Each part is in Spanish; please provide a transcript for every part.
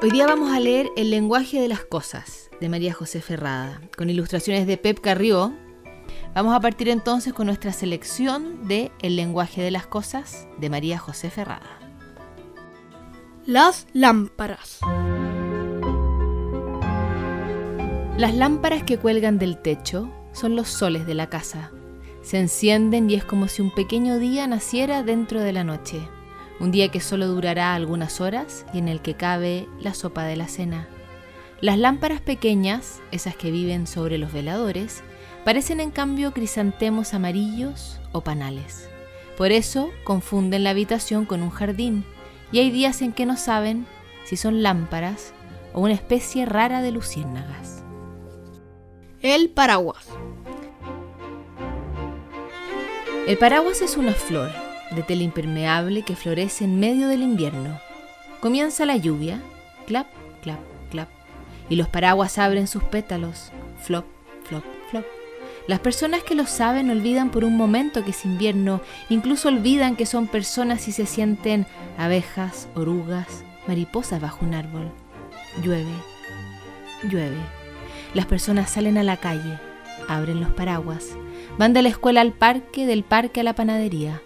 Hoy día vamos a leer El lenguaje de las cosas de María José Ferrada, con ilustraciones de Pep Carrió. Vamos a partir entonces con nuestra selección de El lenguaje de las cosas de María José Ferrada. Las lámparas. Las lámparas que cuelgan del techo son los soles de la casa. Se encienden y es como si un pequeño día naciera dentro de la noche. Un día que solo durará algunas horas y en el que cabe la sopa de la cena. Las lámparas pequeñas, esas que viven sobre los veladores, parecen en cambio crisantemos amarillos o panales. Por eso confunden la habitación con un jardín y hay días en que no saben si son lámparas o una especie rara de luciérnagas. El paraguas. El paraguas es una flor de tela impermeable que florece en medio del invierno. Comienza la lluvia, clap, clap, clap, y los paraguas abren sus pétalos, flop, flop, flop. Las personas que lo saben olvidan por un momento que es invierno, incluso olvidan que son personas y se sienten abejas, orugas, mariposas bajo un árbol. Llueve, llueve. Las personas salen a la calle, abren los paraguas, van de la escuela al parque, del parque a la panadería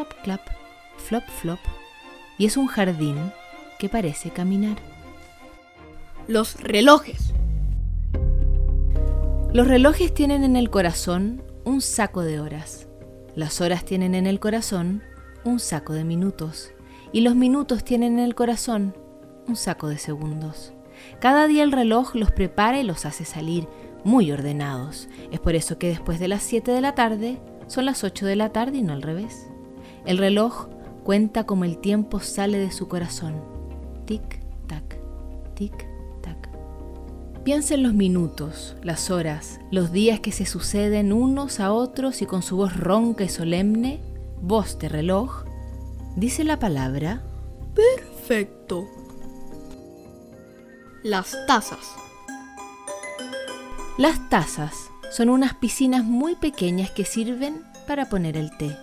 clap, clap, flop, flop, y es un jardín que parece caminar. Los relojes. Los relojes tienen en el corazón un saco de horas. Las horas tienen en el corazón un saco de minutos. Y los minutos tienen en el corazón un saco de segundos. Cada día el reloj los prepara y los hace salir muy ordenados. Es por eso que después de las 7 de la tarde son las 8 de la tarde y no al revés. El reloj cuenta como el tiempo sale de su corazón. Tic, tac, tic, tac. Piensa en los minutos, las horas, los días que se suceden unos a otros y con su voz ronca y solemne, voz de reloj, dice la palabra Perfecto. Las tazas. Las tazas son unas piscinas muy pequeñas que sirven para poner el té.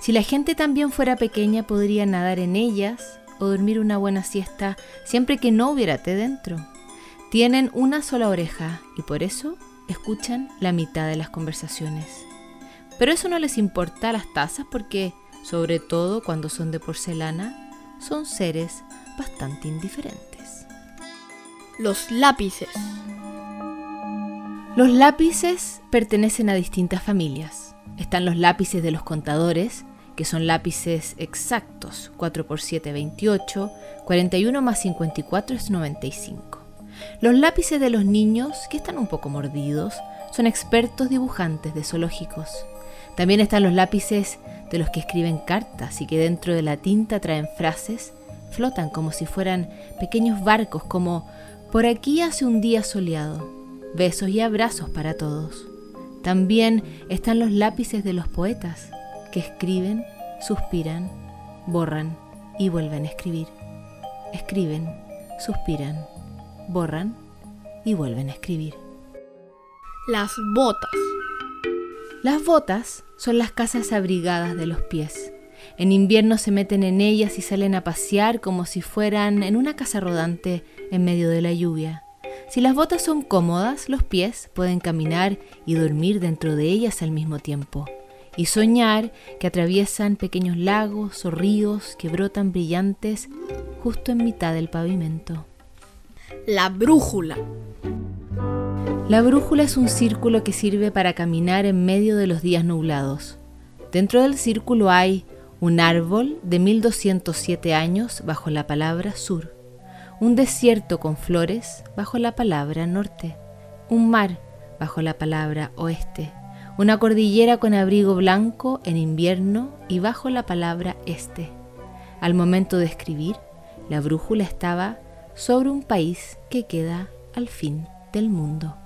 Si la gente también fuera pequeña, podría nadar en ellas o dormir una buena siesta siempre que no hubiera té dentro. Tienen una sola oreja y por eso escuchan la mitad de las conversaciones. Pero eso no les importa a las tazas porque, sobre todo cuando son de porcelana, son seres bastante indiferentes. Los lápices. Los lápices pertenecen a distintas familias. Están los lápices de los contadores, que son lápices exactos, 4 x 7, 28, 41 más 54 es 95. Los lápices de los niños, que están un poco mordidos, son expertos dibujantes de zoológicos. También están los lápices de los que escriben cartas y que dentro de la tinta traen frases, flotan como si fueran pequeños barcos, como por aquí hace un día soleado, besos y abrazos para todos. También están los lápices de los poetas, que escriben, suspiran, borran y vuelven a escribir. Escriben, suspiran, borran y vuelven a escribir. Las botas. Las botas son las casas abrigadas de los pies. En invierno se meten en ellas y salen a pasear como si fueran en una casa rodante en medio de la lluvia. Si las botas son cómodas, los pies pueden caminar y dormir dentro de ellas al mismo tiempo y soñar que atraviesan pequeños lagos o ríos que brotan brillantes justo en mitad del pavimento. La brújula. La brújula es un círculo que sirve para caminar en medio de los días nublados. Dentro del círculo hay un árbol de 1207 años bajo la palabra sur, un desierto con flores bajo la palabra norte, un mar bajo la palabra oeste, una cordillera con abrigo blanco en invierno y bajo la palabra este. Al momento de escribir, la brújula estaba sobre un país que queda al fin del mundo.